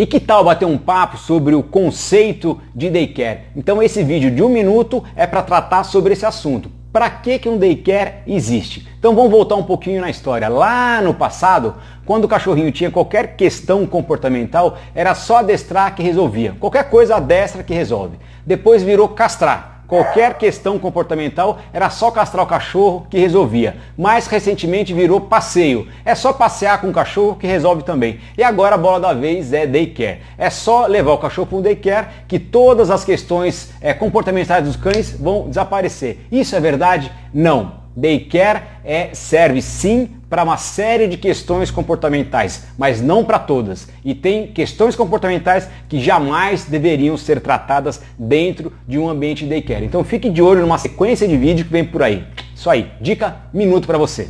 E que tal bater um papo sobre o conceito de daycare? Então esse vídeo de um minuto é para tratar sobre esse assunto. Para que, que um daycare existe? Então vamos voltar um pouquinho na história. Lá no passado, quando o cachorrinho tinha qualquer questão comportamental, era só adestrar que resolvia. Qualquer coisa adestra que resolve. Depois virou castrar. Qualquer questão comportamental era só castrar o cachorro que resolvia. Mais recentemente virou passeio. É só passear com o cachorro que resolve também. E agora a bola da vez é daycare. É só levar o cachorro para um daycare que todas as questões é, comportamentais dos cães vão desaparecer. Isso é verdade? Não. Daycare é, serve sim para uma série de questões comportamentais, mas não para todas. E tem questões comportamentais que jamais deveriam ser tratadas dentro de um ambiente daycare. Então fique de olho numa sequência de vídeo que vem por aí. Isso aí, dica minuto para você.